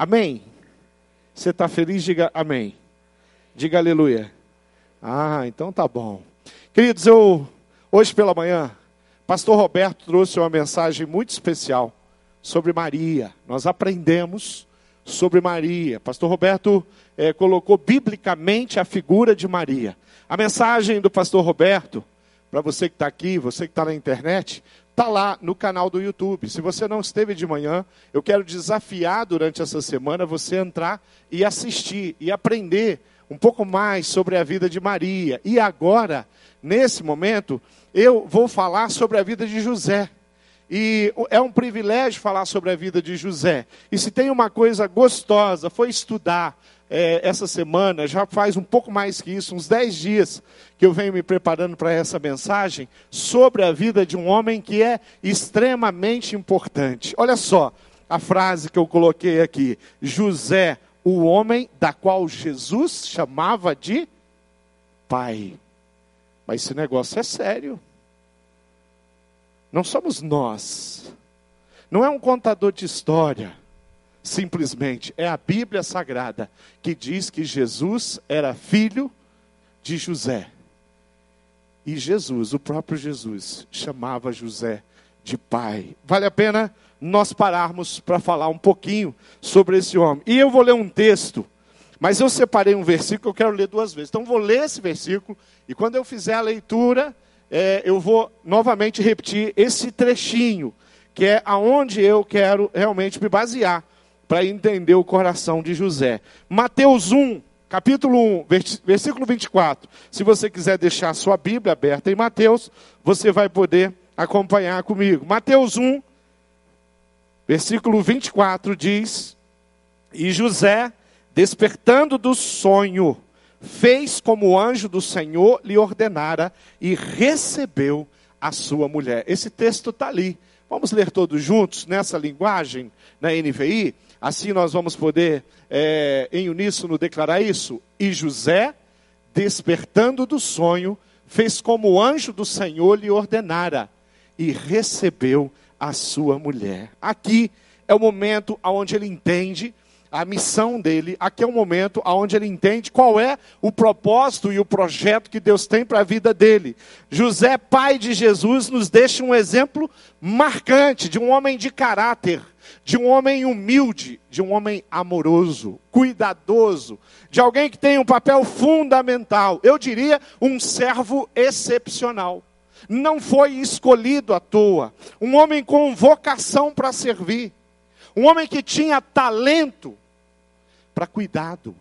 Amém? Você está feliz? Diga amém. Diga aleluia. Ah, então tá bom. Queridos, eu hoje pela manhã, pastor Roberto trouxe uma mensagem muito especial sobre Maria. Nós aprendemos sobre Maria. Pastor Roberto é, colocou biblicamente a figura de Maria. A mensagem do pastor Roberto, para você que está aqui, você que está na internet, está lá no canal do YouTube. Se você não esteve de manhã, eu quero desafiar durante essa semana você entrar e assistir e aprender um pouco mais sobre a vida de Maria. E agora, nesse momento, eu vou falar sobre a vida de José. E é um privilégio falar sobre a vida de José. E se tem uma coisa gostosa, foi estudar é, essa semana, já faz um pouco mais que isso, uns 10 dias que eu venho me preparando para essa mensagem, sobre a vida de um homem que é extremamente importante. Olha só a frase que eu coloquei aqui: José, o homem da qual Jesus chamava de pai. Mas esse negócio é sério. Não somos nós. Não é um contador de história. Simplesmente é a Bíblia Sagrada que diz que Jesus era filho de José. E Jesus, o próprio Jesus, chamava José de pai. Vale a pena nós pararmos para falar um pouquinho sobre esse homem. E eu vou ler um texto, mas eu separei um versículo que eu quero ler duas vezes. Então vou ler esse versículo e quando eu fizer a leitura, é, eu vou novamente repetir esse trechinho, que é aonde eu quero realmente me basear para entender o coração de José. Mateus 1, capítulo 1, versículo 24. Se você quiser deixar a sua Bíblia aberta em Mateus, você vai poder acompanhar comigo. Mateus 1, versículo 24 diz: E José, despertando do sonho, fez como o anjo do Senhor lhe ordenara e recebeu a sua mulher. Esse texto está ali. Vamos ler todos juntos nessa linguagem, na NVI? Assim nós vamos poder, é, em uníssono, declarar isso. E José, despertando do sonho, fez como o anjo do Senhor lhe ordenara e recebeu a sua mulher. Aqui é o momento onde ele entende a missão dele, aqui é um momento onde ele entende qual é o propósito e o projeto que Deus tem para a vida dele. José, pai de Jesus, nos deixa um exemplo marcante de um homem de caráter, de um homem humilde, de um homem amoroso, cuidadoso, de alguém que tem um papel fundamental, eu diria um servo excepcional. Não foi escolhido à toa, um homem com vocação para servir. Um homem que tinha talento para cuidado.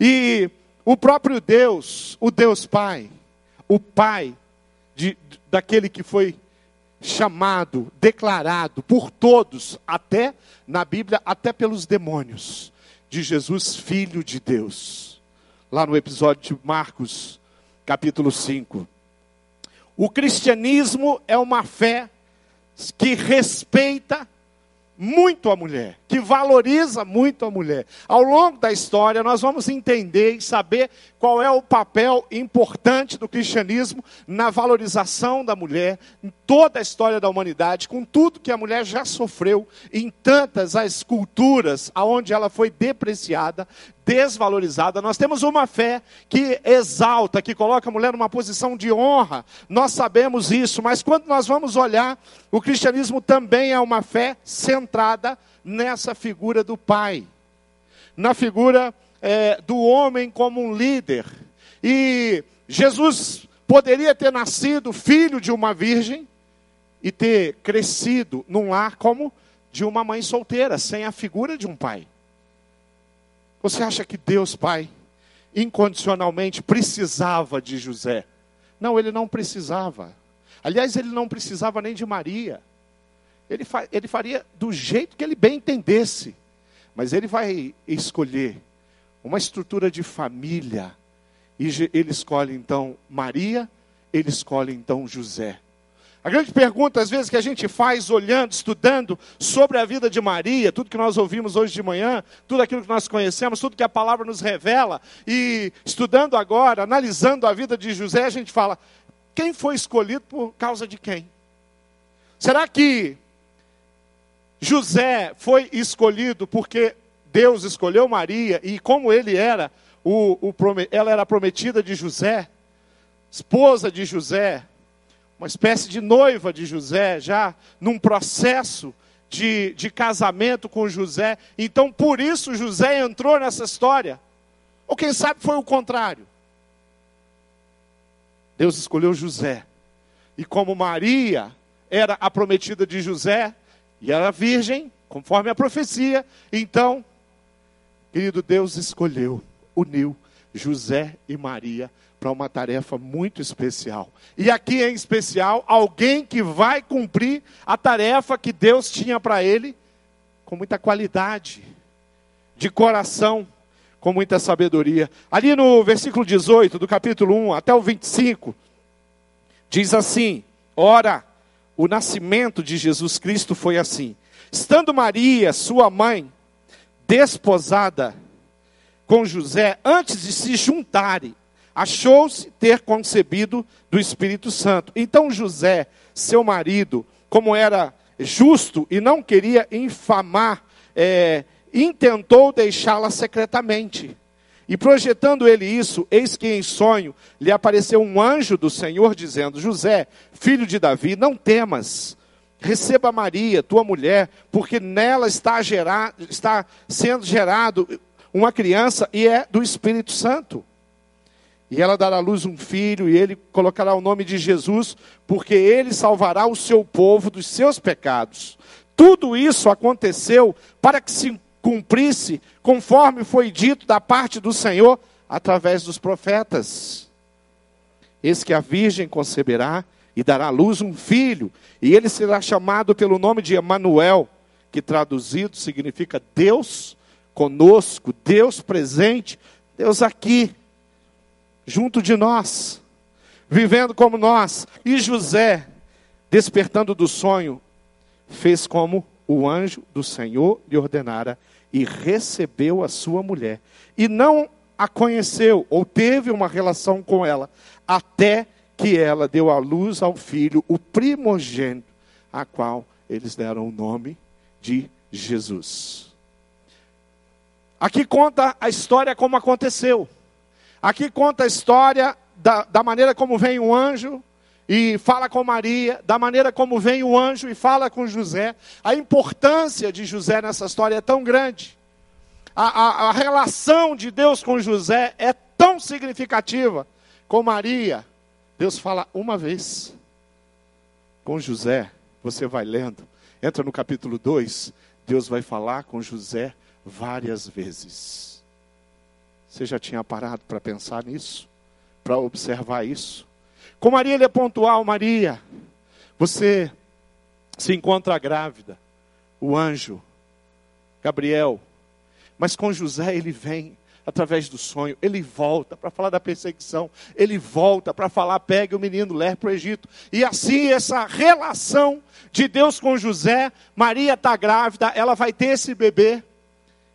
E o próprio Deus, o Deus Pai, o Pai de, daquele que foi chamado, declarado por todos, até na Bíblia, até pelos demônios, de Jesus, Filho de Deus. Lá no episódio de Marcos, capítulo 5. O cristianismo é uma fé que respeita muito a mulher, que valoriza muito a mulher. Ao longo da história, nós vamos entender e saber qual é o papel importante do cristianismo na valorização da mulher, em toda a história da humanidade, com tudo que a mulher já sofreu, em tantas as culturas aonde ela foi depreciada, desvalorizada. Nós temos uma fé que exalta, que coloca a mulher numa posição de honra. Nós sabemos isso, mas quando nós vamos olhar, o cristianismo também é uma fé centrada nessa figura do pai, na figura é, do homem como um líder. E Jesus poderia ter nascido filho de uma virgem e ter crescido num lar como de uma mãe solteira, sem a figura de um pai. Você acha que Deus, Pai, incondicionalmente precisava de José? Não, ele não precisava. Aliás, ele não precisava nem de Maria. Ele, fa ele faria do jeito que ele bem entendesse. Mas ele vai escolher uma estrutura de família. E ele escolhe então Maria, ele escolhe então José. A grande pergunta, às vezes, que a gente faz olhando, estudando sobre a vida de Maria, tudo que nós ouvimos hoje de manhã, tudo aquilo que nós conhecemos, tudo que a palavra nos revela, e estudando agora, analisando a vida de José, a gente fala: quem foi escolhido por causa de quem? Será que José foi escolhido porque Deus escolheu Maria e como ele era, o, o, ela era prometida de José, esposa de José, uma espécie de noiva de José, já num processo de, de casamento com José. Então, por isso, José entrou nessa história. Ou quem sabe foi o contrário. Deus escolheu José. E como Maria era a prometida de José, e era virgem, conforme a profecia, então, querido Deus escolheu, uniu José e Maria para uma tarefa muito especial. E aqui em especial, alguém que vai cumprir a tarefa que Deus tinha para ele com muita qualidade, de coração, com muita sabedoria. Ali no versículo 18 do capítulo 1 até o 25, diz assim: Ora, o nascimento de Jesus Cristo foi assim. Estando Maria, sua mãe, desposada com José, antes de se juntarem, achou-se ter concebido do Espírito Santo. Então José, seu marido, como era justo e não queria infamar, é, intentou deixá-la secretamente. E projetando ele isso, eis que em sonho lhe apareceu um anjo do Senhor dizendo: José, filho de Davi, não temas. Receba Maria, tua mulher, porque nela está, gerar, está sendo gerado uma criança e é do Espírito Santo. E ela dará à luz um filho, e ele colocará o nome de Jesus, porque ele salvará o seu povo dos seus pecados. Tudo isso aconteceu para que se cumprisse conforme foi dito da parte do Senhor através dos profetas. Eis que a virgem conceberá e dará à luz um filho, e ele será chamado pelo nome de Emanuel, que traduzido significa Deus conosco, Deus presente, Deus aqui junto de nós, vivendo como nós. E José, despertando do sonho, fez como o anjo do Senhor lhe ordenara e recebeu a sua mulher. E não a conheceu ou teve uma relação com ela, até que ela deu à luz ao filho, o primogênito, a qual eles deram o nome de Jesus. Aqui conta a história como aconteceu. Aqui conta a história da, da maneira como vem o anjo e fala com Maria, da maneira como vem o anjo e fala com José. A importância de José nessa história é tão grande. A, a, a relação de Deus com José é tão significativa. Com Maria, Deus fala uma vez. Com José, você vai lendo, entra no capítulo 2, Deus vai falar com José várias vezes. Você já tinha parado para pensar nisso? Para observar isso? Com Maria ele é pontual, Maria. Você se encontra grávida. O anjo, Gabriel. Mas com José ele vem através do sonho, ele volta para falar da perseguição, ele volta para falar, pegue o menino, leve para o Egito. E assim, essa relação de Deus com José, Maria está grávida, ela vai ter esse bebê,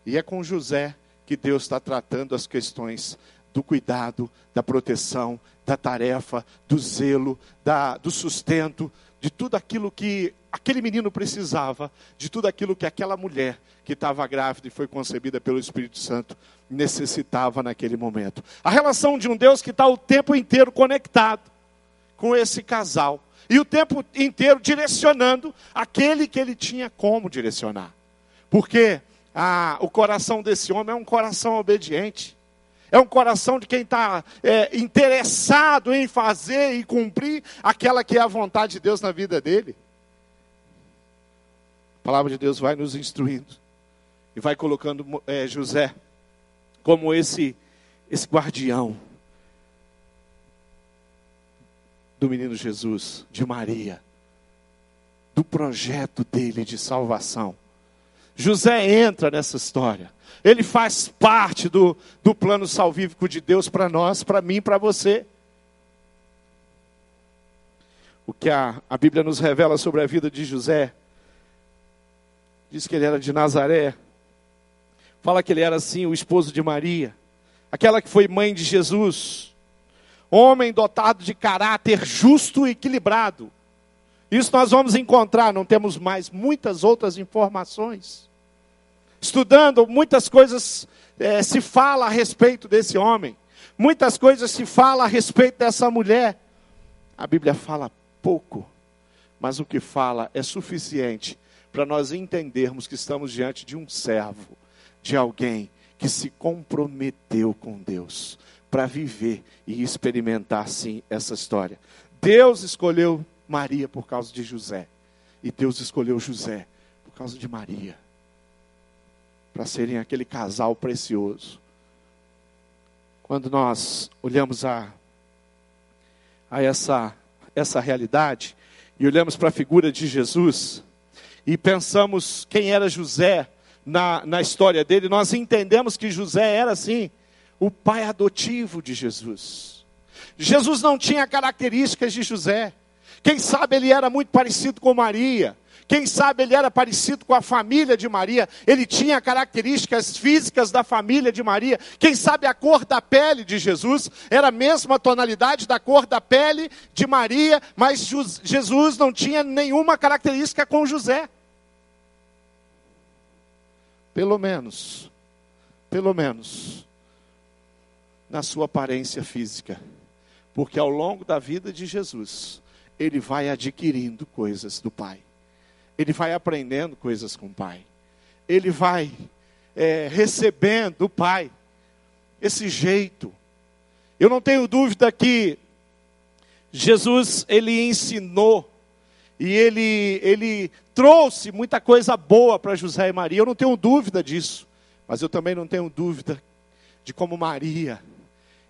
e é com José que Deus está tratando as questões do cuidado, da proteção, da tarefa, do zelo, da, do sustento, de tudo aquilo que aquele menino precisava, de tudo aquilo que aquela mulher que estava grávida e foi concebida pelo Espírito Santo necessitava naquele momento. A relação de um Deus que está o tempo inteiro conectado com esse casal e o tempo inteiro direcionando aquele que ele tinha como direcionar. Porque ah, o coração desse homem é um coração obediente. É um coração de quem está é, interessado em fazer e cumprir aquela que é a vontade de Deus na vida dele. A palavra de Deus vai nos instruindo e vai colocando é, José como esse, esse guardião do menino Jesus, de Maria, do projeto dele de salvação. José entra nessa história. Ele faz parte do, do plano salvífico de Deus para nós, para mim, para você. O que a, a Bíblia nos revela sobre a vida de José, diz que ele era de Nazaré, fala que ele era assim, o esposo de Maria, aquela que foi mãe de Jesus, homem dotado de caráter justo e equilibrado, Isso nós vamos encontrar, não temos mais muitas outras informações. Estudando, muitas coisas é, se fala a respeito desse homem, muitas coisas se fala a respeito dessa mulher. A Bíblia fala pouco, mas o que fala é suficiente para nós entendermos que estamos diante de um servo, de alguém que se comprometeu com Deus para viver e experimentar sim essa história. Deus escolheu Maria por causa de José, e Deus escolheu José por causa de Maria, para serem aquele casal precioso. Quando nós olhamos a, a essa, essa realidade e olhamos para a figura de Jesus e pensamos quem era José na, na história dele, nós entendemos que José era assim, o pai adotivo de Jesus. Jesus não tinha características de José. Quem sabe ele era muito parecido com Maria. Quem sabe ele era parecido com a família de Maria, ele tinha características físicas da família de Maria. Quem sabe a cor da pele de Jesus era a mesma tonalidade da cor da pele de Maria, mas Jesus não tinha nenhuma característica com José. Pelo menos, pelo menos, na sua aparência física. Porque ao longo da vida de Jesus, ele vai adquirindo coisas do Pai. Ele vai aprendendo coisas com o Pai. Ele vai é, recebendo do Pai esse jeito. Eu não tenho dúvida que Jesus ele ensinou e ele ele trouxe muita coisa boa para José e Maria. Eu não tenho dúvida disso, mas eu também não tenho dúvida de como Maria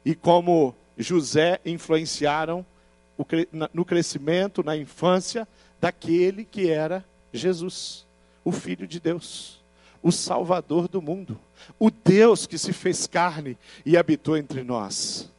e como José influenciaram no crescimento, na infância daquele que era Jesus, o Filho de Deus, o Salvador do mundo, o Deus que se fez carne e habitou entre nós.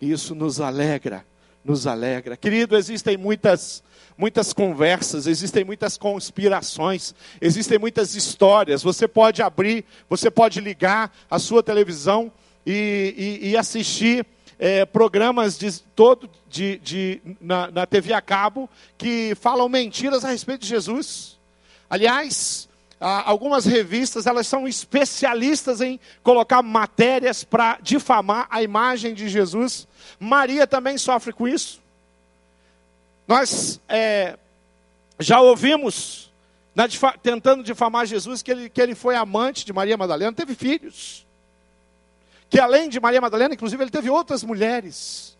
Isso nos alegra, nos alegra. Querido, existem muitas muitas conversas, existem muitas conspirações, existem muitas histórias. Você pode abrir, você pode ligar a sua televisão e, e, e assistir é, programas de, todo de, de, na, na TV a cabo que falam mentiras a respeito de Jesus. Aliás, algumas revistas elas são especialistas em colocar matérias para difamar a imagem de Jesus. Maria também sofre com isso. Nós é, já ouvimos na, tentando difamar Jesus que ele, que ele foi amante de Maria Madalena, teve filhos que além de Maria Madalena, inclusive, ele teve outras mulheres.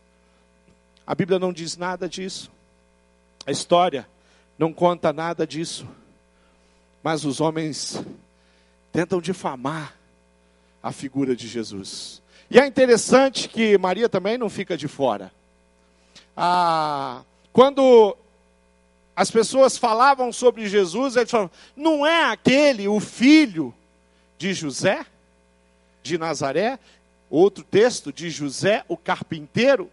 A Bíblia não diz nada disso. A história não conta nada disso. Mas os homens tentam difamar a figura de Jesus. E é interessante que Maria também não fica de fora. Ah, quando as pessoas falavam sobre Jesus, eles falavam: não é aquele o filho de José, de Nazaré? Outro texto de José, o carpinteiro.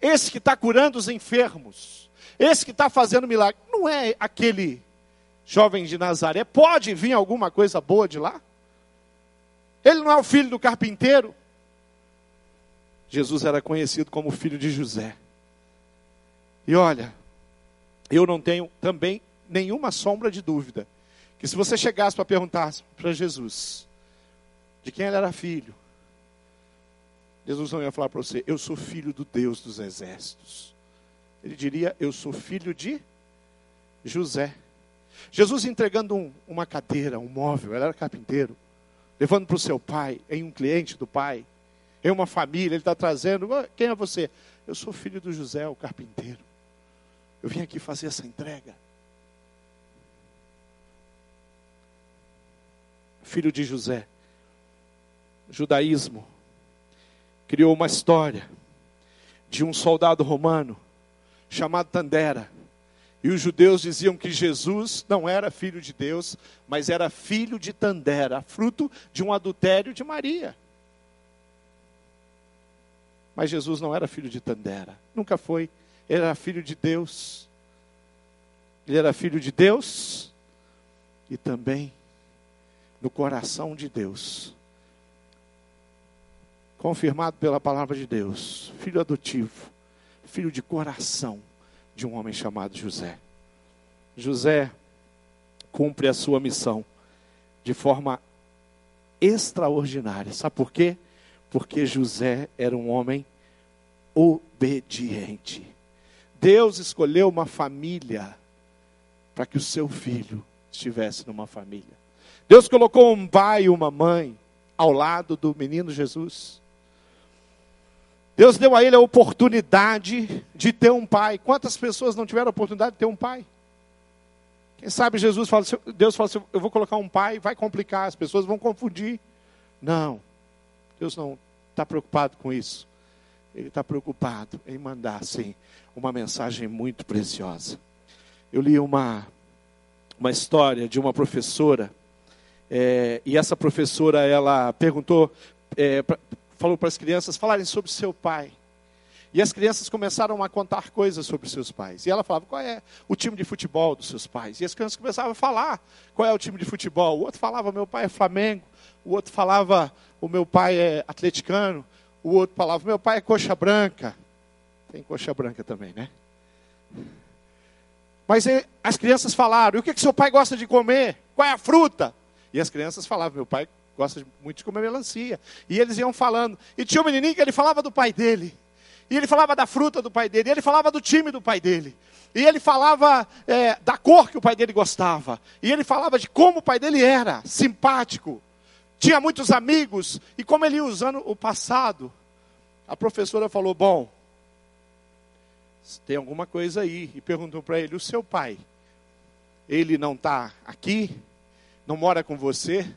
Esse que está curando os enfermos. Esse que está fazendo milagre. Não é aquele jovem de Nazaré. Pode vir alguma coisa boa de lá? Ele não é o filho do carpinteiro? Jesus era conhecido como filho de José. E olha, eu não tenho também nenhuma sombra de dúvida que se você chegasse para perguntar para Jesus de quem ele era filho, Jesus não ia falar para você, eu sou filho do Deus dos exércitos. Ele diria, eu sou filho de José. Jesus entregando um, uma cadeira, um móvel, ele era carpinteiro, levando para o seu pai, em um cliente do pai, em uma família, ele está trazendo, quem é você? Eu sou filho do José, o carpinteiro. Eu vim aqui fazer essa entrega. Filho de José. O judaísmo criou uma história de um soldado romano chamado Tandera. E os judeus diziam que Jesus não era filho de Deus, mas era filho de Tandera, fruto de um adultério de Maria. Mas Jesus não era filho de Tandera, nunca foi. Ele era filho de Deus. Ele era filho de Deus e também no coração de Deus. Confirmado pela palavra de Deus, filho adotivo, filho de coração de um homem chamado José. José cumpre a sua missão de forma extraordinária. Sabe por quê? Porque José era um homem obediente. Deus escolheu uma família para que o seu filho estivesse numa família. Deus colocou um pai e uma mãe ao lado do menino Jesus. Deus deu a ele a oportunidade de ter um pai. Quantas pessoas não tiveram a oportunidade de ter um pai? Quem sabe Jesus fala, Deus fala assim, eu vou colocar um pai, vai complicar, as pessoas vão confundir. Não, Deus não está preocupado com isso. Ele está preocupado em mandar, sim, uma mensagem muito preciosa. Eu li uma, uma história de uma professora, é, e essa professora, ela perguntou, é, pra, falou para as crianças falarem sobre seu pai. E as crianças começaram a contar coisas sobre seus pais. E ela falava qual é o time de futebol dos seus pais. E as crianças começavam a falar qual é o time de futebol. O outro falava, meu pai é Flamengo. O outro falava, o meu pai é atleticano. O outro falava, meu pai é coxa branca. Tem coxa branca também, né? Mas as crianças falaram, e o que, que seu pai gosta de comer? Qual é a fruta? E as crianças falavam, meu pai gosta muito de comer melancia. E eles iam falando. E tinha um menininho que ele falava do pai dele. E ele falava da fruta do pai dele. E ele falava do time do pai dele. E ele falava é, da cor que o pai dele gostava. E ele falava de como o pai dele era, simpático. Tinha muitos amigos. E como ele ia usando o passado. A professora falou: Bom, tem alguma coisa aí. E perguntou para ele: O seu pai, ele não está aqui? Não mora com você?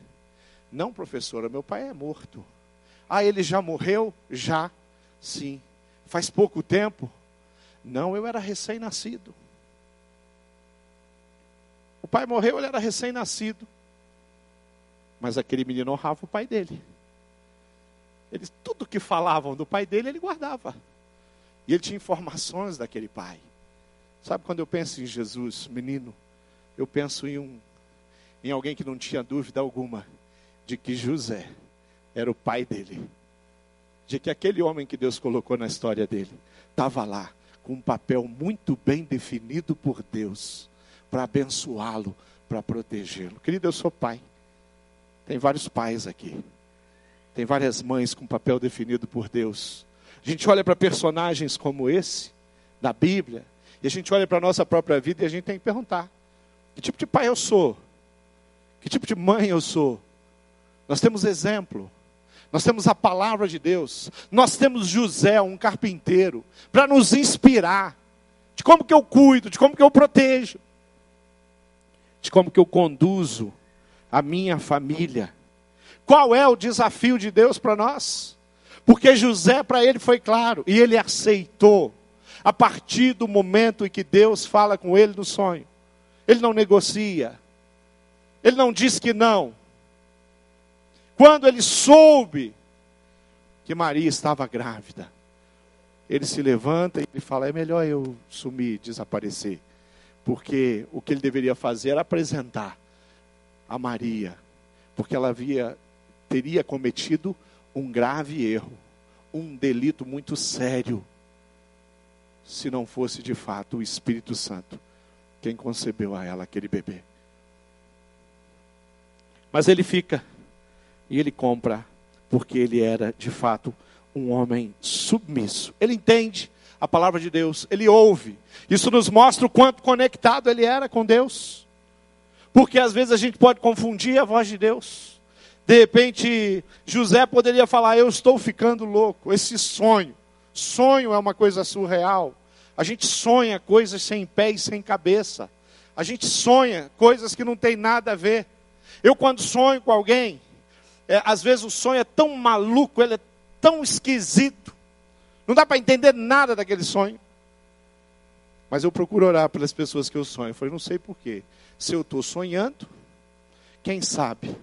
Não, professora, meu pai é morto. Ah, ele já morreu? Já, sim. Faz pouco tempo? Não, eu era recém-nascido. O pai morreu, ele era recém-nascido. Mas aquele menino honrava o pai dele. Eles, tudo que falavam do pai dele, ele guardava. E ele tinha informações daquele pai. Sabe quando eu penso em Jesus, menino, eu penso em um em alguém que não tinha dúvida alguma de que José era o pai dele. De que aquele homem que Deus colocou na história dele estava lá com um papel muito bem definido por Deus para abençoá-lo, para protegê-lo. Querido, eu sou pai. Tem vários pais aqui. Tem várias mães com papel definido por Deus. A gente olha para personagens como esse, da Bíblia, e a gente olha para a nossa própria vida e a gente tem que perguntar: que tipo de pai eu sou? Que tipo de mãe eu sou? Nós temos exemplo. Nós temos a palavra de Deus. Nós temos José, um carpinteiro, para nos inspirar de como que eu cuido, de como que eu protejo, de como que eu conduzo a minha família. Qual é o desafio de Deus para nós? Porque José para ele foi claro e ele aceitou a partir do momento em que Deus fala com ele no sonho. Ele não negocia. Ele não diz que não. Quando ele soube que Maria estava grávida, ele se levanta e ele fala: é melhor eu sumir, desaparecer. Porque o que ele deveria fazer era apresentar a Maria, porque ela havia, teria cometido um grave erro, um delito muito sério, se não fosse de fato o Espírito Santo quem concebeu a ela aquele bebê. Mas ele fica e ele compra, porque ele era de fato um homem submisso. Ele entende a palavra de Deus, ele ouve. Isso nos mostra o quanto conectado ele era com Deus. Porque às vezes a gente pode confundir a voz de Deus. De repente, José poderia falar: Eu estou ficando louco. Esse sonho. Sonho é uma coisa surreal. A gente sonha coisas sem pé e sem cabeça. A gente sonha coisas que não tem nada a ver. Eu, quando sonho com alguém, é, às vezes o sonho é tão maluco, ele é tão esquisito, não dá para entender nada daquele sonho. Mas eu procuro orar pelas pessoas que eu sonho. Eu falei, não sei porquê. Se eu estou sonhando, quem sabe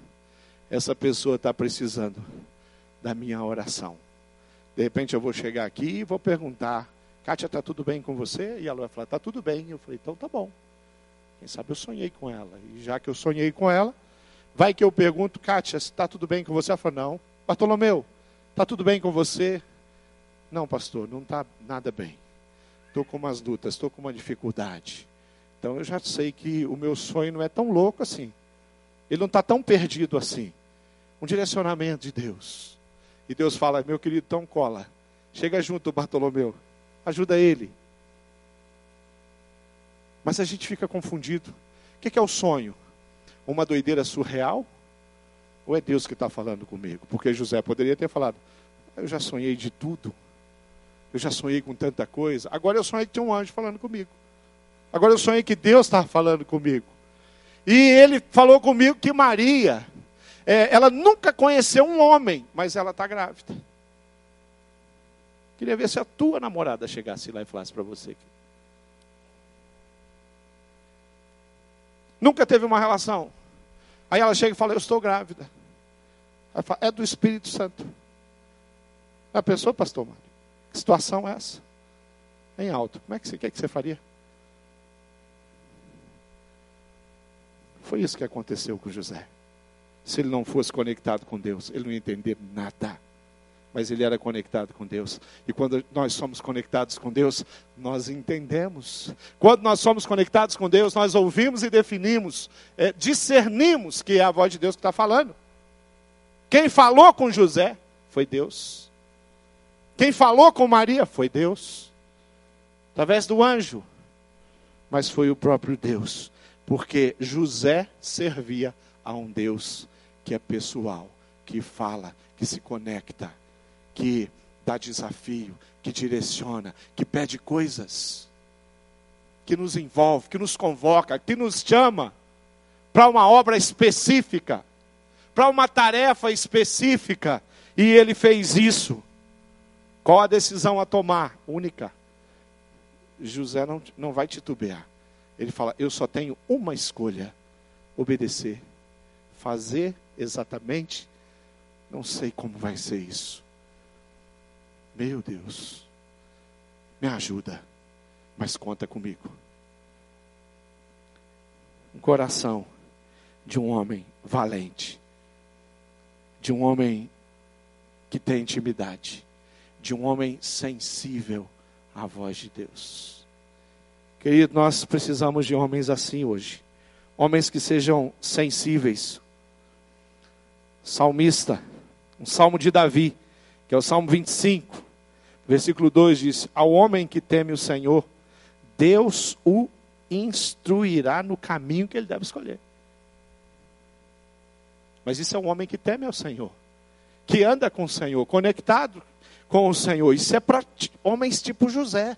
essa pessoa está precisando da minha oração. De repente eu vou chegar aqui e vou perguntar, Kátia, está tudo bem com você? E ela vai falar, está tudo bem. Eu falei, então tá bom. Quem sabe eu sonhei com ela. E já que eu sonhei com ela, Vai que eu pergunto, Kátia, está tudo bem com você? Ela fala, não. Bartolomeu, está tudo bem com você? Não, pastor, não está nada bem. estou com umas lutas, estou com uma dificuldade. Então eu já sei que o meu sonho não é tão louco assim. Ele não está tão perdido assim. Um direcionamento de Deus. E Deus fala, meu querido, então cola. Chega junto, Bartolomeu. Ajuda ele. Mas a gente fica confundido. O que é o sonho? Uma doideira surreal? Ou é Deus que está falando comigo? Porque José poderia ter falado: Eu já sonhei de tudo. Eu já sonhei com tanta coisa. Agora eu sonhei que tinha um anjo falando comigo. Agora eu sonhei que Deus estava falando comigo. E ele falou comigo que Maria, é, ela nunca conheceu um homem, mas ela está grávida. Queria ver se a tua namorada chegasse lá e falasse para você. Nunca teve uma relação. Aí ela chega e fala: Eu estou grávida. Fala, é do Espírito Santo. A pessoa, pastor Mário, que situação é essa? Em alto. Como é que você quer que você faria? Foi isso que aconteceu com José. Se ele não fosse conectado com Deus, ele não ia entender nada. Mas ele era conectado com Deus. E quando nós somos conectados com Deus, nós entendemos. Quando nós somos conectados com Deus, nós ouvimos e definimos, é, discernimos que é a voz de Deus que está falando. Quem falou com José foi Deus. Quem falou com Maria foi Deus. Através do anjo. Mas foi o próprio Deus porque José servia a um Deus que é pessoal, que fala, que se conecta, que dá desafio, que direciona, que pede coisas, que nos envolve, que nos convoca, que nos chama para uma obra específica, para uma tarefa específica. E ele fez isso. Qual a decisão a tomar? Única. José não, não vai titubear. Ele fala: Eu só tenho uma escolha: obedecer. Fazer exatamente, não sei como vai ser isso. Meu Deus, me ajuda, mas conta comigo. Um coração de um homem valente, de um homem que tem intimidade, de um homem sensível à voz de Deus. Querido, nós precisamos de homens assim hoje. Homens que sejam sensíveis. Salmista, um salmo de Davi, que é o salmo 25, versículo 2 diz: Ao homem que teme o Senhor, Deus o instruirá no caminho que ele deve escolher. Mas isso é um homem que teme ao Senhor, que anda com o Senhor, conectado com o Senhor. Isso é para homens tipo José.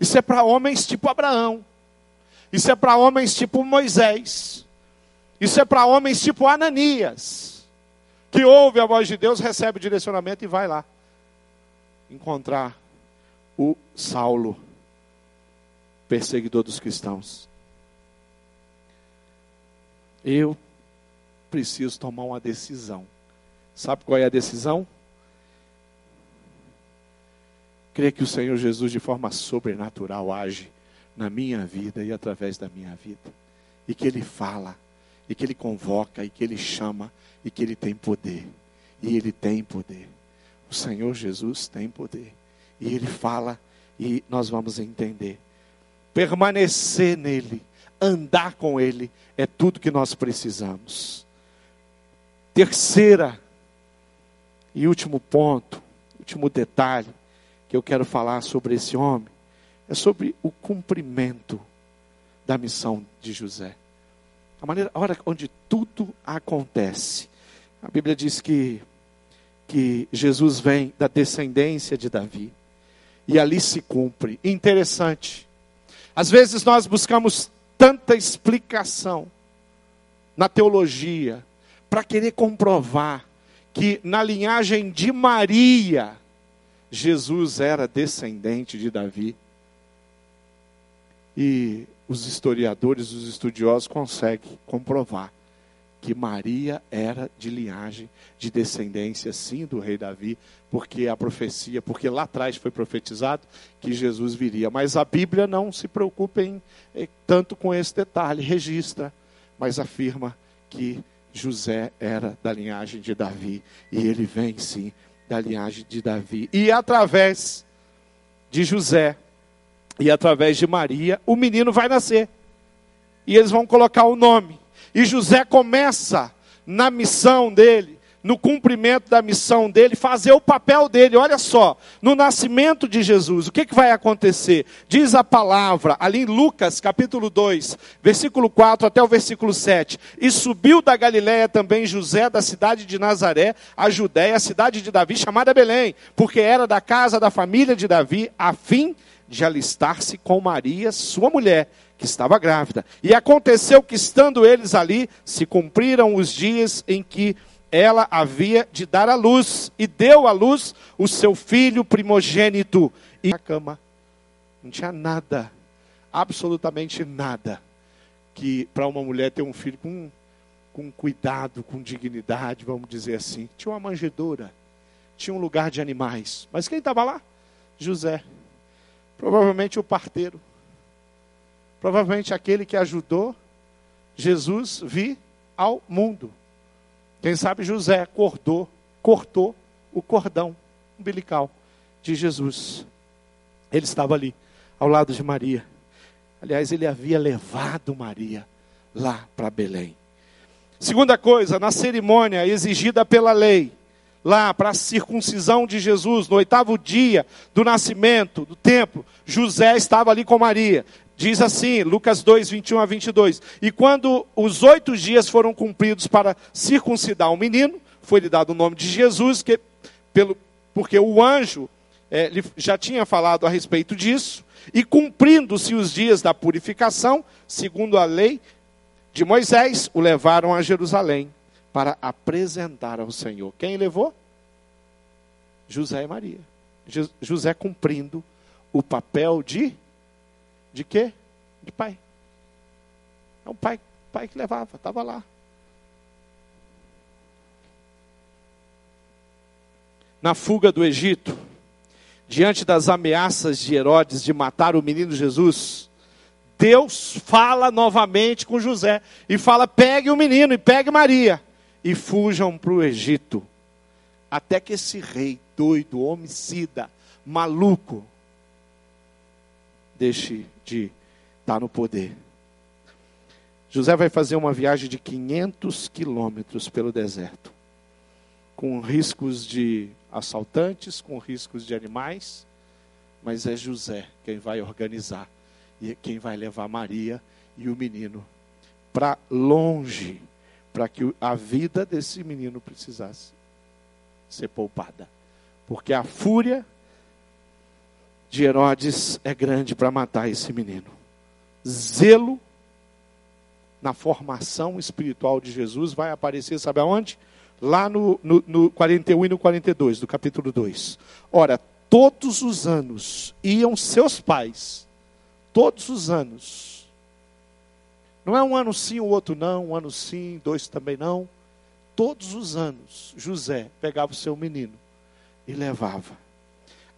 Isso é para homens tipo Abraão. Isso é para homens tipo Moisés. Isso é para homens tipo Ananias. Que ouve a voz de Deus, recebe o direcionamento e vai lá encontrar o Saulo, perseguidor dos cristãos. Eu preciso tomar uma decisão. Sabe qual é a decisão? Crer que o Senhor Jesus, de forma sobrenatural, age na minha vida e através da minha vida. E que Ele fala, e que Ele convoca, e que Ele chama, e que Ele tem poder. E Ele tem poder. O Senhor Jesus tem poder. E Ele fala, e nós vamos entender. Permanecer nele, andar com Ele, é tudo que nós precisamos. Terceira e último ponto, último detalhe que eu quero falar sobre esse homem é sobre o cumprimento da missão de José. A maneira, a hora onde tudo acontece. A Bíblia diz que, que Jesus vem da descendência de Davi. E ali se cumpre. Interessante. Às vezes nós buscamos tanta explicação na teologia para querer comprovar que na linhagem de Maria Jesus era descendente de Davi. E os historiadores, os estudiosos conseguem comprovar que Maria era de linhagem, de descendência, sim, do rei Davi, porque a profecia, porque lá atrás foi profetizado que Jesus viria. Mas a Bíblia não se preocupa em, em, tanto com esse detalhe, registra, mas afirma que José era da linhagem de Davi e ele vem sim da linhagem de Davi. E através de José e através de Maria, o menino vai nascer. E eles vão colocar o nome. E José começa na missão dele no cumprimento da missão dele, fazer o papel dele. Olha só, no nascimento de Jesus, o que, que vai acontecer? Diz a palavra, ali em Lucas capítulo 2, versículo 4 até o versículo 7. E subiu da Galiléia também José da cidade de Nazaré, a Judéia, a cidade de Davi, chamada Belém, porque era da casa da família de Davi, a fim de alistar-se com Maria, sua mulher que estava grávida. E aconteceu que, estando eles ali, se cumpriram os dias em que ela havia de dar à luz, e deu à luz o seu filho primogênito. E na cama não tinha nada, absolutamente nada, que para uma mulher ter um filho com, com cuidado, com dignidade, vamos dizer assim. Tinha uma manjedoura, tinha um lugar de animais. Mas quem estava lá? José. Provavelmente o parteiro. Provavelmente aquele que ajudou Jesus vir ao mundo. Quem sabe José cortou, cortou o cordão umbilical de Jesus. Ele estava ali, ao lado de Maria. Aliás, ele havia levado Maria lá para Belém. Segunda coisa, na cerimônia exigida pela lei, lá para a circuncisão de Jesus, no oitavo dia do nascimento do templo, José estava ali com Maria. Diz assim, Lucas 2, 21 a 22. E quando os oito dias foram cumpridos para circuncidar o menino, foi-lhe dado o nome de Jesus, que, pelo, porque o anjo é, já tinha falado a respeito disso. E cumprindo-se os dias da purificação, segundo a lei de Moisés, o levaram a Jerusalém para apresentar ao Senhor. Quem levou? José e Maria. José cumprindo o papel de de quê? De pai. É um pai, pai que levava, estava lá. Na fuga do Egito, diante das ameaças de Herodes de matar o menino Jesus, Deus fala novamente com José e fala: pegue o menino e pegue Maria e fujam para o Egito. Até que esse rei doido, homicida, maluco, deixe de estar no poder. José vai fazer uma viagem de 500 quilômetros pelo deserto, com riscos de assaltantes, com riscos de animais, mas é José quem vai organizar e quem vai levar Maria e o menino para longe, para que a vida desse menino precisasse ser poupada. Porque a fúria de Herodes é grande para matar esse menino. Zelo na formação espiritual de Jesus vai aparecer, sabe aonde? Lá no, no, no 41 e no 42 do capítulo 2. Ora, todos os anos iam seus pais, todos os anos. Não é um ano sim, o outro não, um ano sim, dois também não. Todos os anos, José pegava o seu menino e levava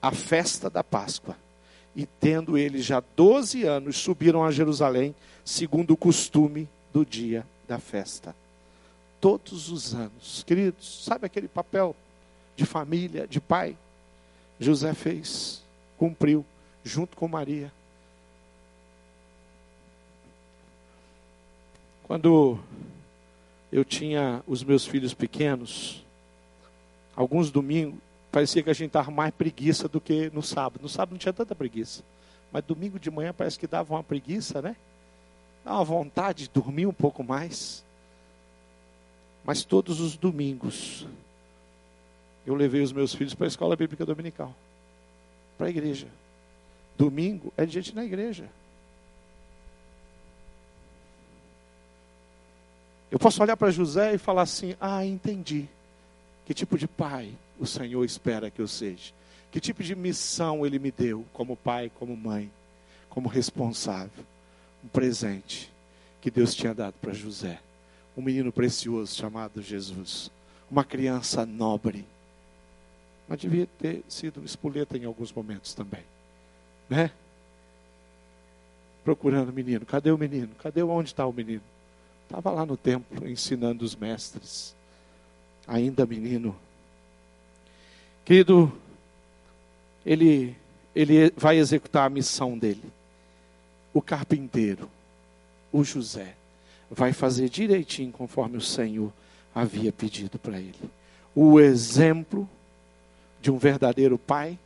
a festa da Páscoa. E tendo eles já 12 anos, subiram a Jerusalém, segundo o costume do dia da festa. Todos os anos, queridos, sabe aquele papel de família, de pai? José fez, cumpriu, junto com Maria. Quando eu tinha os meus filhos pequenos, alguns domingos, parecia que a gente estava mais preguiça do que no sábado. No sábado não tinha tanta preguiça. Mas domingo de manhã parece que dava uma preguiça, né? Dá uma vontade de dormir um pouco mais. Mas todos os domingos eu levei os meus filhos para a escola bíblica dominical, para a igreja. Domingo é de gente na igreja. Eu posso olhar para José e falar assim: ah, entendi. Que tipo de pai o Senhor espera que eu seja? Que tipo de missão Ele me deu, como pai, como mãe, como responsável? Um presente que Deus tinha dado para José. Um menino precioso chamado Jesus. Uma criança nobre. Mas devia ter sido espoleta em alguns momentos também. Né? Procurando o menino. Cadê o menino? Cadê onde está o menino? Estava lá no templo ensinando os mestres ainda menino. Querido, ele ele vai executar a missão dele. O carpinteiro, o José, vai fazer direitinho conforme o Senhor havia pedido para ele. O exemplo de um verdadeiro pai,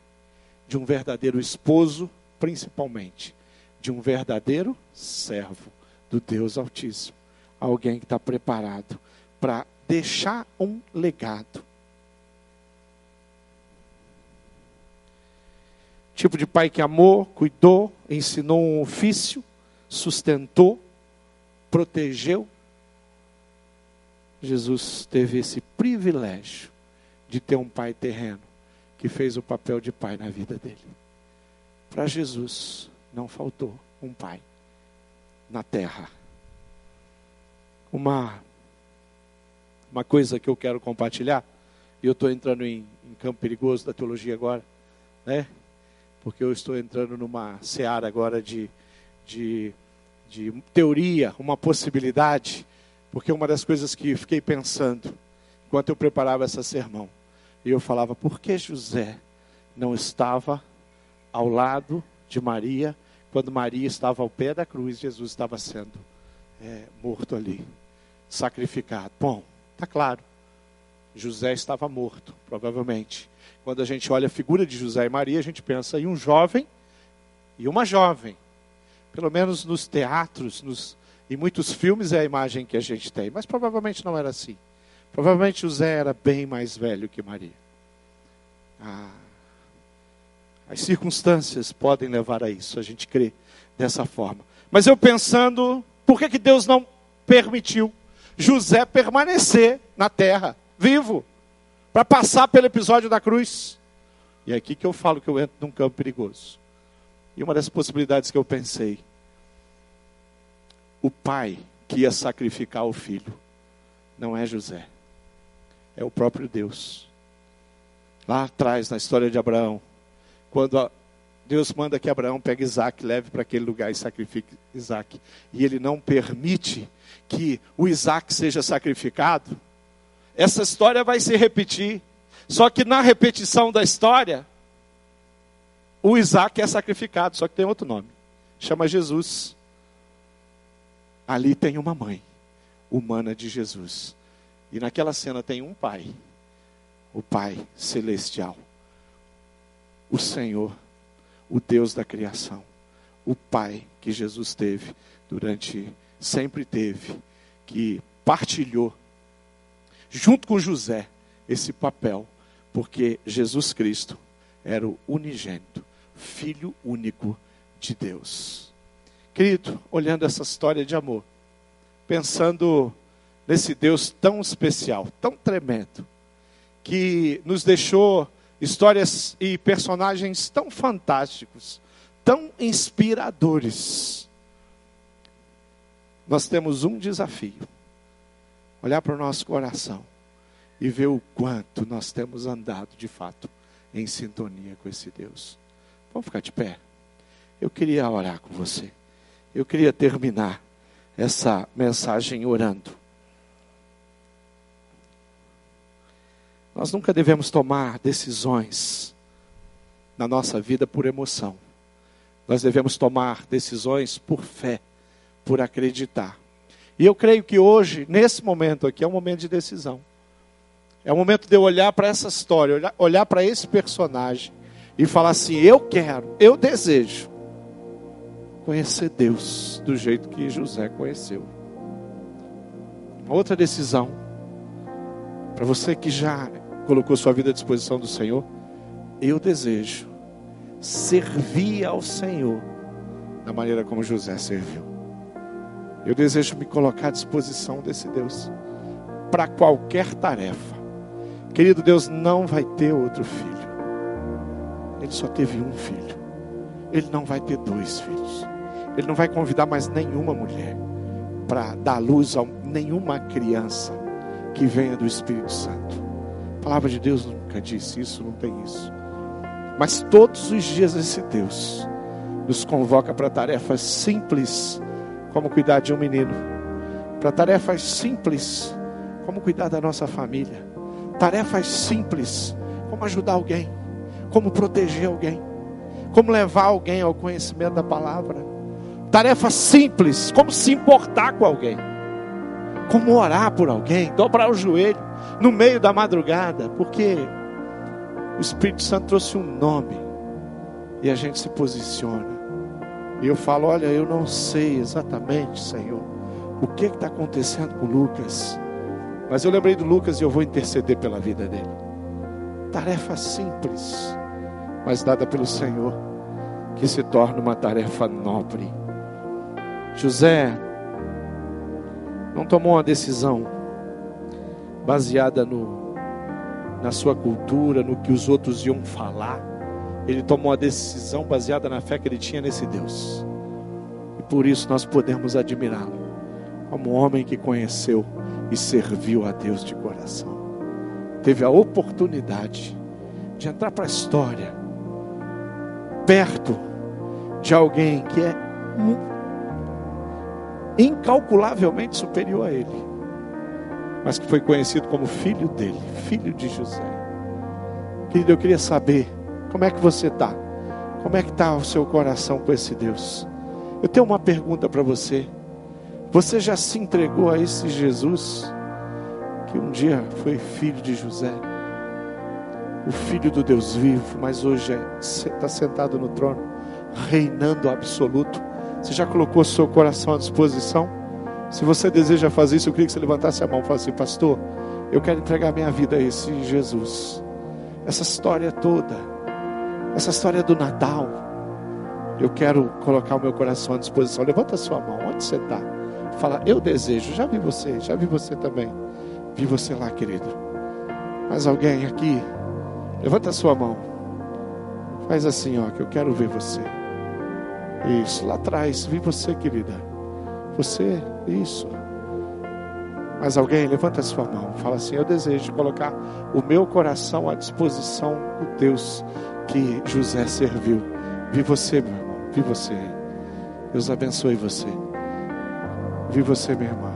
de um verdadeiro esposo, principalmente, de um verdadeiro servo do Deus Altíssimo. Alguém que está preparado para deixar um legado. Tipo de pai que amou, cuidou, ensinou um ofício, sustentou, protegeu. Jesus teve esse privilégio de ter um pai terreno que fez o papel de pai na vida dele. Para Jesus não faltou um pai na terra. Uma uma coisa que eu quero compartilhar, e eu estou entrando em, em campo perigoso da teologia agora, né? Porque eu estou entrando numa seara agora de, de, de teoria, uma possibilidade, porque uma das coisas que fiquei pensando enquanto eu preparava essa sermão, eu falava, por que José não estava ao lado de Maria, quando Maria estava ao pé da cruz, Jesus estava sendo é, morto ali, sacrificado? Bom, está claro. José estava morto, provavelmente. Quando a gente olha a figura de José e Maria, a gente pensa em um jovem e uma jovem. Pelo menos nos teatros, nos, em muitos filmes é a imagem que a gente tem. Mas provavelmente não era assim. Provavelmente José era bem mais velho que Maria. Ah, as circunstâncias podem levar a isso, a gente crê dessa forma. Mas eu pensando, por que, que Deus não permitiu José permanecer na terra, vivo, para passar pelo episódio da cruz. E é aqui que eu falo que eu entro num campo perigoso. E uma das possibilidades que eu pensei, o pai que ia sacrificar o filho, não é José, é o próprio Deus. Lá atrás, na história de Abraão, quando Deus manda que Abraão pegue Isaac, leve para aquele lugar e sacrifique Isaac, e ele não permite que o Isaac seja sacrificado, essa história vai se repetir. Só que na repetição da história, o Isaac é sacrificado, só que tem outro nome. Chama Jesus. Ali tem uma mãe, humana de Jesus. E naquela cena tem um pai, o Pai Celestial, o Senhor, o Deus da criação, o Pai que Jesus teve durante sempre teve, que partilhou, junto com José, esse papel, porque Jesus Cristo era o unigênito, filho único de Deus. Querido, olhando essa história de amor, pensando nesse Deus tão especial, tão tremendo, que nos deixou histórias e personagens tão fantásticos, tão inspiradores nós temos um desafio: olhar para o nosso coração e ver o quanto nós temos andado de fato em sintonia com esse Deus. Vamos ficar de pé? Eu queria orar com você. Eu queria terminar essa mensagem orando. Nós nunca devemos tomar decisões na nossa vida por emoção. Nós devemos tomar decisões por fé por acreditar. E eu creio que hoje, nesse momento aqui, é um momento de decisão. É o momento de eu olhar para essa história, olhar, olhar para esse personagem e falar assim: eu quero, eu desejo conhecer Deus do jeito que José conheceu. Uma outra decisão, para você que já colocou sua vida à disposição do Senhor, eu desejo servir ao Senhor da maneira como José serviu. Eu desejo me colocar à disposição desse Deus para qualquer tarefa. Querido Deus, não vai ter outro filho. Ele só teve um filho. Ele não vai ter dois filhos. Ele não vai convidar mais nenhuma mulher para dar luz a nenhuma criança que venha do Espírito Santo. A palavra de Deus nunca disse isso, não tem isso. Mas todos os dias esse Deus nos convoca para tarefas simples como cuidar de um menino, para tarefas simples, como cuidar da nossa família, tarefas simples, como ajudar alguém, como proteger alguém, como levar alguém ao conhecimento da palavra. Tarefa simples, como se importar com alguém, como orar por alguém, dobrar o joelho no meio da madrugada, porque o Espírito Santo trouxe um nome e a gente se posiciona. E eu falo: Olha, eu não sei exatamente, Senhor, o que está acontecendo com Lucas, mas eu lembrei do Lucas e eu vou interceder pela vida dele. Tarefa simples, mas dada pelo Senhor, que se torna uma tarefa nobre. José não tomou uma decisão baseada no, na sua cultura, no que os outros iam falar. Ele tomou a decisão baseada na fé que ele tinha nesse Deus. E por isso nós podemos admirá-lo como um homem que conheceu e serviu a Deus de coração. Teve a oportunidade de entrar para a história perto de alguém que é incalculavelmente superior a ele, mas que foi conhecido como filho dele, filho de José. Querido, eu queria saber como é que você está, como é que está o seu coração com esse Deus. Eu tenho uma pergunta para você. Você já se entregou a esse Jesus que um dia foi filho de José, o filho do Deus vivo, mas hoje está é, sentado no trono, reinando absoluto? Você já colocou seu coração à disposição? Se você deseja fazer isso, eu queria que você levantasse a mão e falasse assim, pastor, eu quero entregar minha vida a esse Jesus. Essa história toda, essa história do Natal, eu quero colocar o meu coração à disposição. Levanta a sua mão, onde você está? Fala, eu desejo. Já vi você, já vi você também. Vi você lá, querido. Mais alguém aqui? Levanta a sua mão. Faz assim, ó, que eu quero ver você. Isso, lá atrás, vi você, querida. Você, isso. Mas alguém, levanta sua mão. Fala assim: Eu desejo colocar o meu coração à disposição do Deus que José serviu. Vi você, meu irmão. Vi você. Deus abençoe você. Vi você, minha irmã.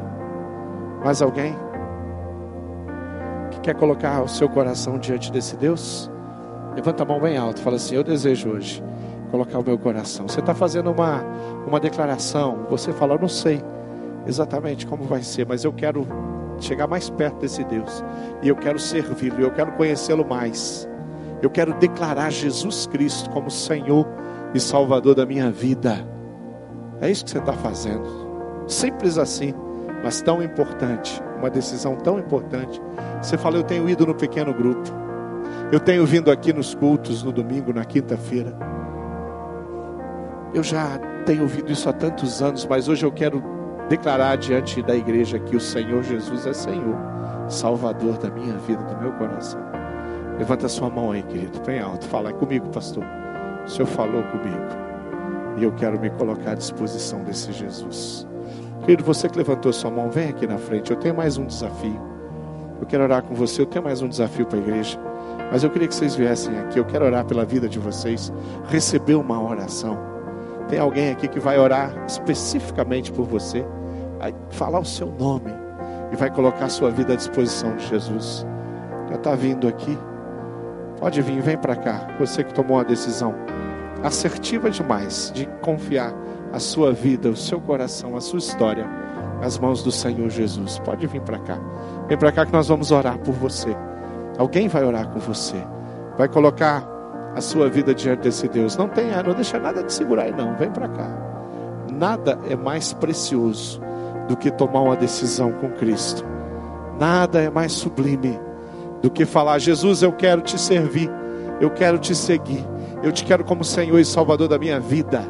Mais alguém que quer colocar o seu coração diante desse Deus? Levanta a mão bem alto. Fala assim: Eu desejo hoje colocar o meu coração. Você está fazendo uma, uma declaração, você fala, eu não sei exatamente como vai ser, mas eu quero chegar mais perto desse Deus, e eu quero servi-lo, eu quero conhecê-lo mais, eu quero declarar Jesus Cristo como Senhor e Salvador da minha vida. É isso que você está fazendo, simples assim, mas tão importante, uma decisão tão importante. Você fala, eu tenho ido no pequeno grupo, eu tenho vindo aqui nos cultos no domingo, na quinta-feira. Eu já tenho ouvido isso há tantos anos, mas hoje eu quero declarar diante da igreja que o Senhor Jesus é Senhor, Salvador da minha vida, do meu coração. Levanta sua mão aí, querido, bem alto. Fala comigo, pastor. O Senhor falou comigo. E eu quero me colocar à disposição desse Jesus. Querido, você que levantou sua mão, vem aqui na frente. Eu tenho mais um desafio. Eu quero orar com você. Eu tenho mais um desafio para a igreja. Mas eu queria que vocês viessem aqui. Eu quero orar pela vida de vocês. Receber uma oração. Tem alguém aqui que vai orar especificamente por você, vai falar o seu nome e vai colocar a sua vida à disposição de Jesus. Já está vindo aqui. Pode vir, vem para cá. Você que tomou a decisão assertiva demais de confiar a sua vida, o seu coração, a sua história nas mãos do Senhor Jesus. Pode vir para cá. Vem para cá que nós vamos orar por você. Alguém vai orar com você. Vai colocar a sua vida diante desse Deus. Não tenha, não deixa nada de segurar aí não. Vem para cá. Nada é mais precioso do que tomar uma decisão com Cristo. Nada é mais sublime do que falar: Jesus, eu quero te servir, eu quero te seguir, eu te quero como Senhor e Salvador da minha vida.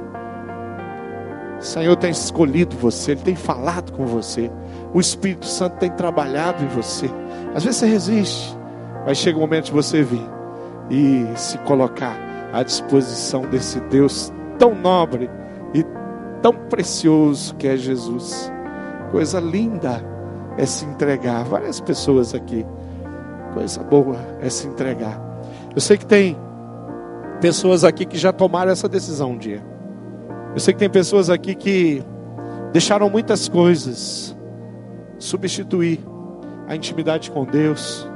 O Senhor tem escolhido você, Ele tem falado com você, o Espírito Santo tem trabalhado em você. Às vezes você resiste, mas chega o momento de você vir e se colocar à disposição desse Deus tão nobre e tão precioso que é Jesus. Coisa linda é se entregar. Várias pessoas aqui. Coisa boa é se entregar. Eu sei que tem pessoas aqui que já tomaram essa decisão um dia. Eu sei que tem pessoas aqui que deixaram muitas coisas substituir a intimidade com Deus.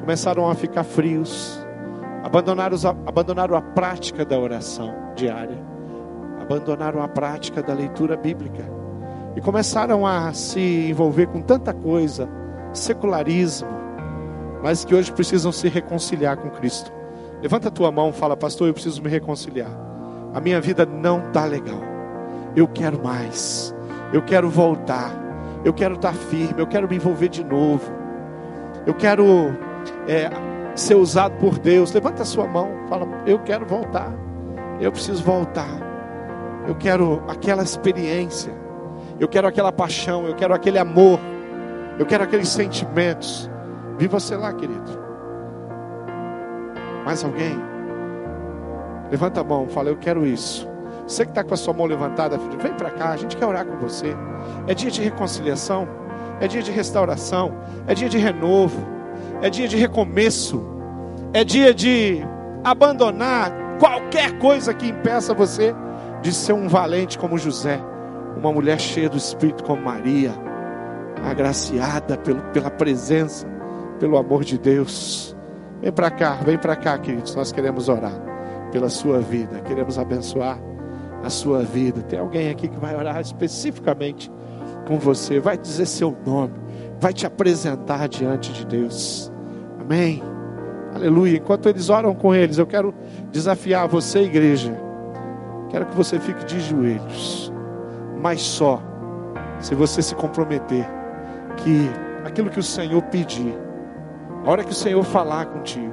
Começaram a ficar frios abandonaram, abandonaram a prática da oração diária, abandonaram a prática da leitura bíblica e começaram a se envolver com tanta coisa, secularismo, mas que hoje precisam se reconciliar com Cristo. Levanta a tua mão fala, pastor, eu preciso me reconciliar. A minha vida não está legal. Eu quero mais. Eu quero voltar. Eu quero estar tá firme. Eu quero me envolver de novo. Eu quero é, ser usado por Deus. Levanta a sua mão. Fala, eu quero voltar. Eu preciso voltar. Eu quero aquela experiência. Eu quero aquela paixão. Eu quero aquele amor. Eu quero aqueles sentimentos. Vi você lá, querido. Mais alguém? Levanta a mão, fala, eu quero isso. Você que está com a sua mão levantada, filho, vem para cá, a gente quer orar com você. É dia de reconciliação, é dia de restauração, é dia de renovo, é dia de recomeço, é dia de abandonar qualquer coisa que impeça você de ser um valente como José, uma mulher cheia do Espírito como Maria, agraciada pelo, pela presença, pelo amor de Deus. Vem para cá, vem para cá, queridos. Nós queremos orar pela sua vida, queremos abençoar a sua vida. Tem alguém aqui que vai orar especificamente com você, vai dizer seu nome, vai te apresentar diante de Deus. Amém. Aleluia. Enquanto eles oram com eles, eu quero desafiar você, igreja. Quero que você fique de joelhos, mas só se você se comprometer que aquilo que o Senhor pedir, a hora que o Senhor falar contigo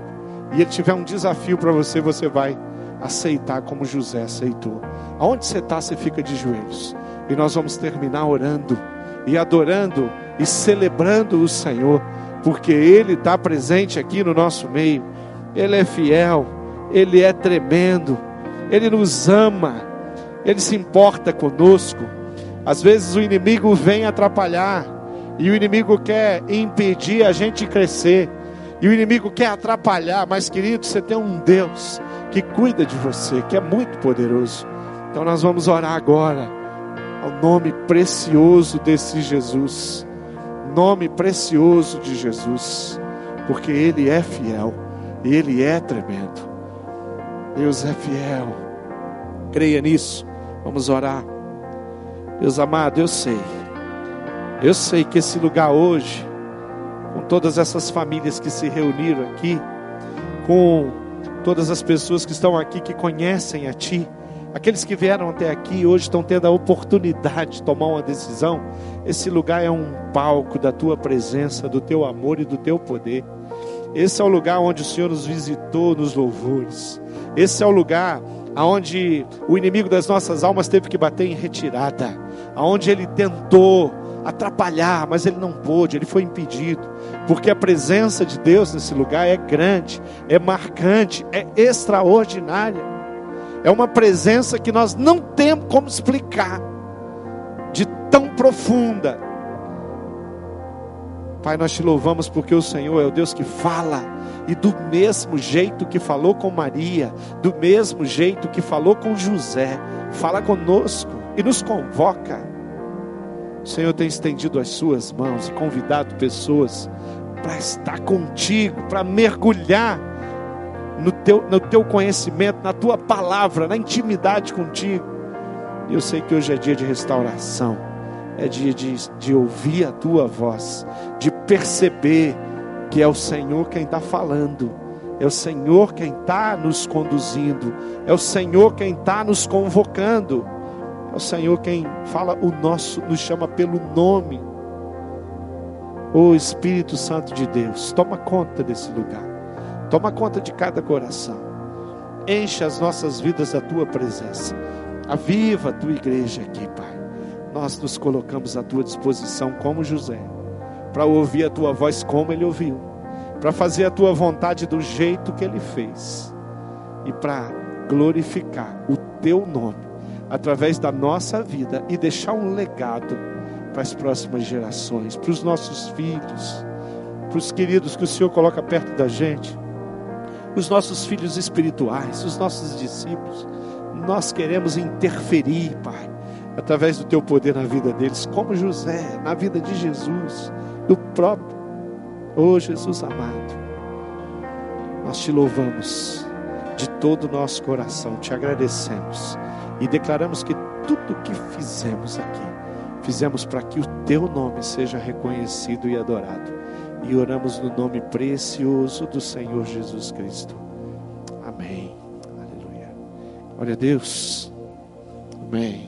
e ele tiver um desafio para você, você vai aceitar como José aceitou. Aonde você está, você fica de joelhos. E nós vamos terminar orando e adorando e celebrando o Senhor, porque Ele está presente aqui no nosso meio. Ele é fiel, Ele é tremendo, Ele nos ama, Ele se importa conosco. Às vezes o inimigo vem atrapalhar e o inimigo quer impedir a gente crescer. E o inimigo quer atrapalhar, mas querido, você tem um Deus que cuida de você, que é muito poderoso. Então nós vamos orar agora ao nome precioso desse Jesus. Nome precioso de Jesus, porque ele é fiel, ele é tremendo. Deus é fiel. Creia nisso. Vamos orar. Deus amado, eu sei. Eu sei que esse lugar hoje com todas essas famílias que se reuniram aqui, com todas as pessoas que estão aqui que conhecem a Ti, aqueles que vieram até aqui hoje estão tendo a oportunidade de tomar uma decisão. Esse lugar é um palco da Tua presença, do Teu amor e do Teu poder. Esse é o lugar onde o Senhor nos visitou nos louvores. Esse é o lugar aonde o inimigo das nossas almas teve que bater em retirada, aonde ele tentou atrapalhar, mas ele não pôde, ele foi impedido, porque a presença de Deus nesse lugar é grande, é marcante, é extraordinária. É uma presença que nós não temos como explicar, de tão profunda. Pai, nós te louvamos porque o Senhor é o Deus que fala, e do mesmo jeito que falou com Maria, do mesmo jeito que falou com José, fala conosco e nos convoca o Senhor tem estendido as suas mãos e convidado pessoas para estar contigo, para mergulhar no teu, no teu conhecimento, na tua palavra, na intimidade contigo. E eu sei que hoje é dia de restauração, é dia de, de ouvir a tua voz, de perceber que é o Senhor quem está falando, é o Senhor quem está nos conduzindo, é o Senhor quem está nos convocando. É o Senhor quem fala o nosso, nos chama pelo nome. O Espírito Santo de Deus, toma conta desse lugar. Toma conta de cada coração. Enche as nossas vidas da tua presença. Aviva a tua igreja aqui, Pai. Nós nos colocamos à tua disposição como José, para ouvir a tua voz como ele ouviu, para fazer a tua vontade do jeito que ele fez e para glorificar o teu nome através da nossa vida e deixar um legado para as próximas gerações, para os nossos filhos, para os queridos que o Senhor coloca perto da gente, os nossos filhos espirituais, os nossos discípulos. Nós queremos interferir, Pai, através do teu poder na vida deles, como José, na vida de Jesus, do próprio. Oh, Jesus amado, nós te louvamos De todo o nosso coração te agradecemos e declaramos que tudo que fizemos aqui, fizemos para que o teu nome seja reconhecido e adorado. E oramos no nome precioso do Senhor Jesus Cristo. Amém. Aleluia. Glória a Deus. Amém.